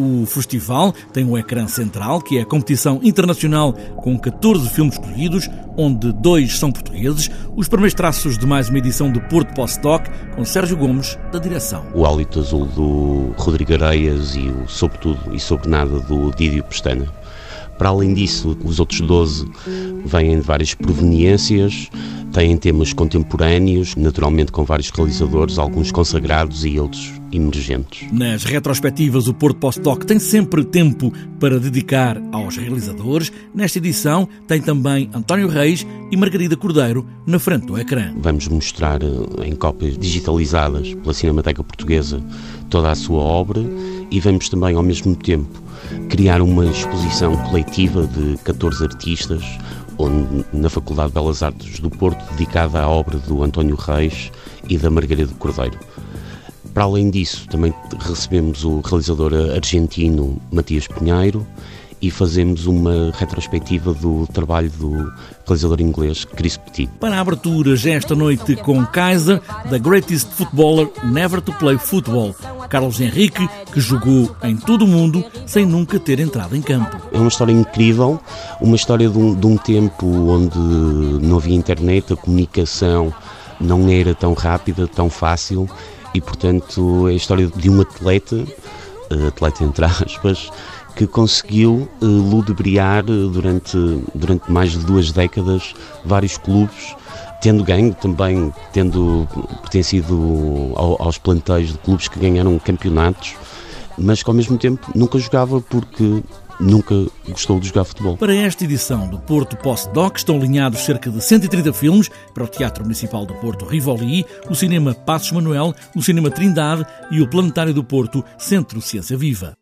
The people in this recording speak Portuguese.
O festival tem um ecrã central, que é a competição internacional com 14 filmes escolhidos, onde dois são portugueses, os primeiros traços de mais uma edição de Porto Postdoc, com Sérgio Gomes, da direção. O hálito azul do Rodrigo Areias e o Sobretudo e Sobre Nada do Dídio Pestana. Para além disso, os outros 12 vêm de várias proveniências, têm temas contemporâneos, naturalmente com vários realizadores, alguns consagrados e outros emergentes. Nas retrospectivas, o Porto Postdoc tem sempre tempo para dedicar aos realizadores. Nesta edição tem também António Reis e Margarida Cordeiro na frente do ecrã. Vamos mostrar eh, em cópias digitalizadas pela Cinemateca Portuguesa toda a sua obra e vamos também ao mesmo tempo criar uma exposição coletiva de 14 artistas, onde, na Faculdade de Belas Artes do Porto, dedicada à obra do António Reis e da Margarida Cordeiro. Para além disso, também recebemos o realizador argentino Matias Pinheiro e fazemos uma retrospectiva do trabalho do realizador inglês Chris Petit. Para a abertura, já esta noite com Kaiser, The Greatest Footballer Never to Play Football. Carlos Henrique, que jogou em todo o mundo sem nunca ter entrado em campo. É uma história incrível, uma história de um, de um tempo onde não havia internet, a comunicação não era tão rápida, tão fácil e, portanto, é a história de um atleta, atleta entre aspas, que conseguiu uh, ludibriar eh, durante, durante mais de duas décadas vários clubes, tendo ganho também, tendo pertencido ao, aos planteios de clubes que ganharam campeonatos, mas que ao mesmo tempo nunca jogava porque nunca gostou de jogar futebol. Para esta edição do Porto Postdoc estão alinhados cerca de 130 filmes para o Teatro Municipal do Porto Rivoli, o Cinema Passos Manuel, o Cinema Trindade e o Planetário do Porto Centro Ciência Viva.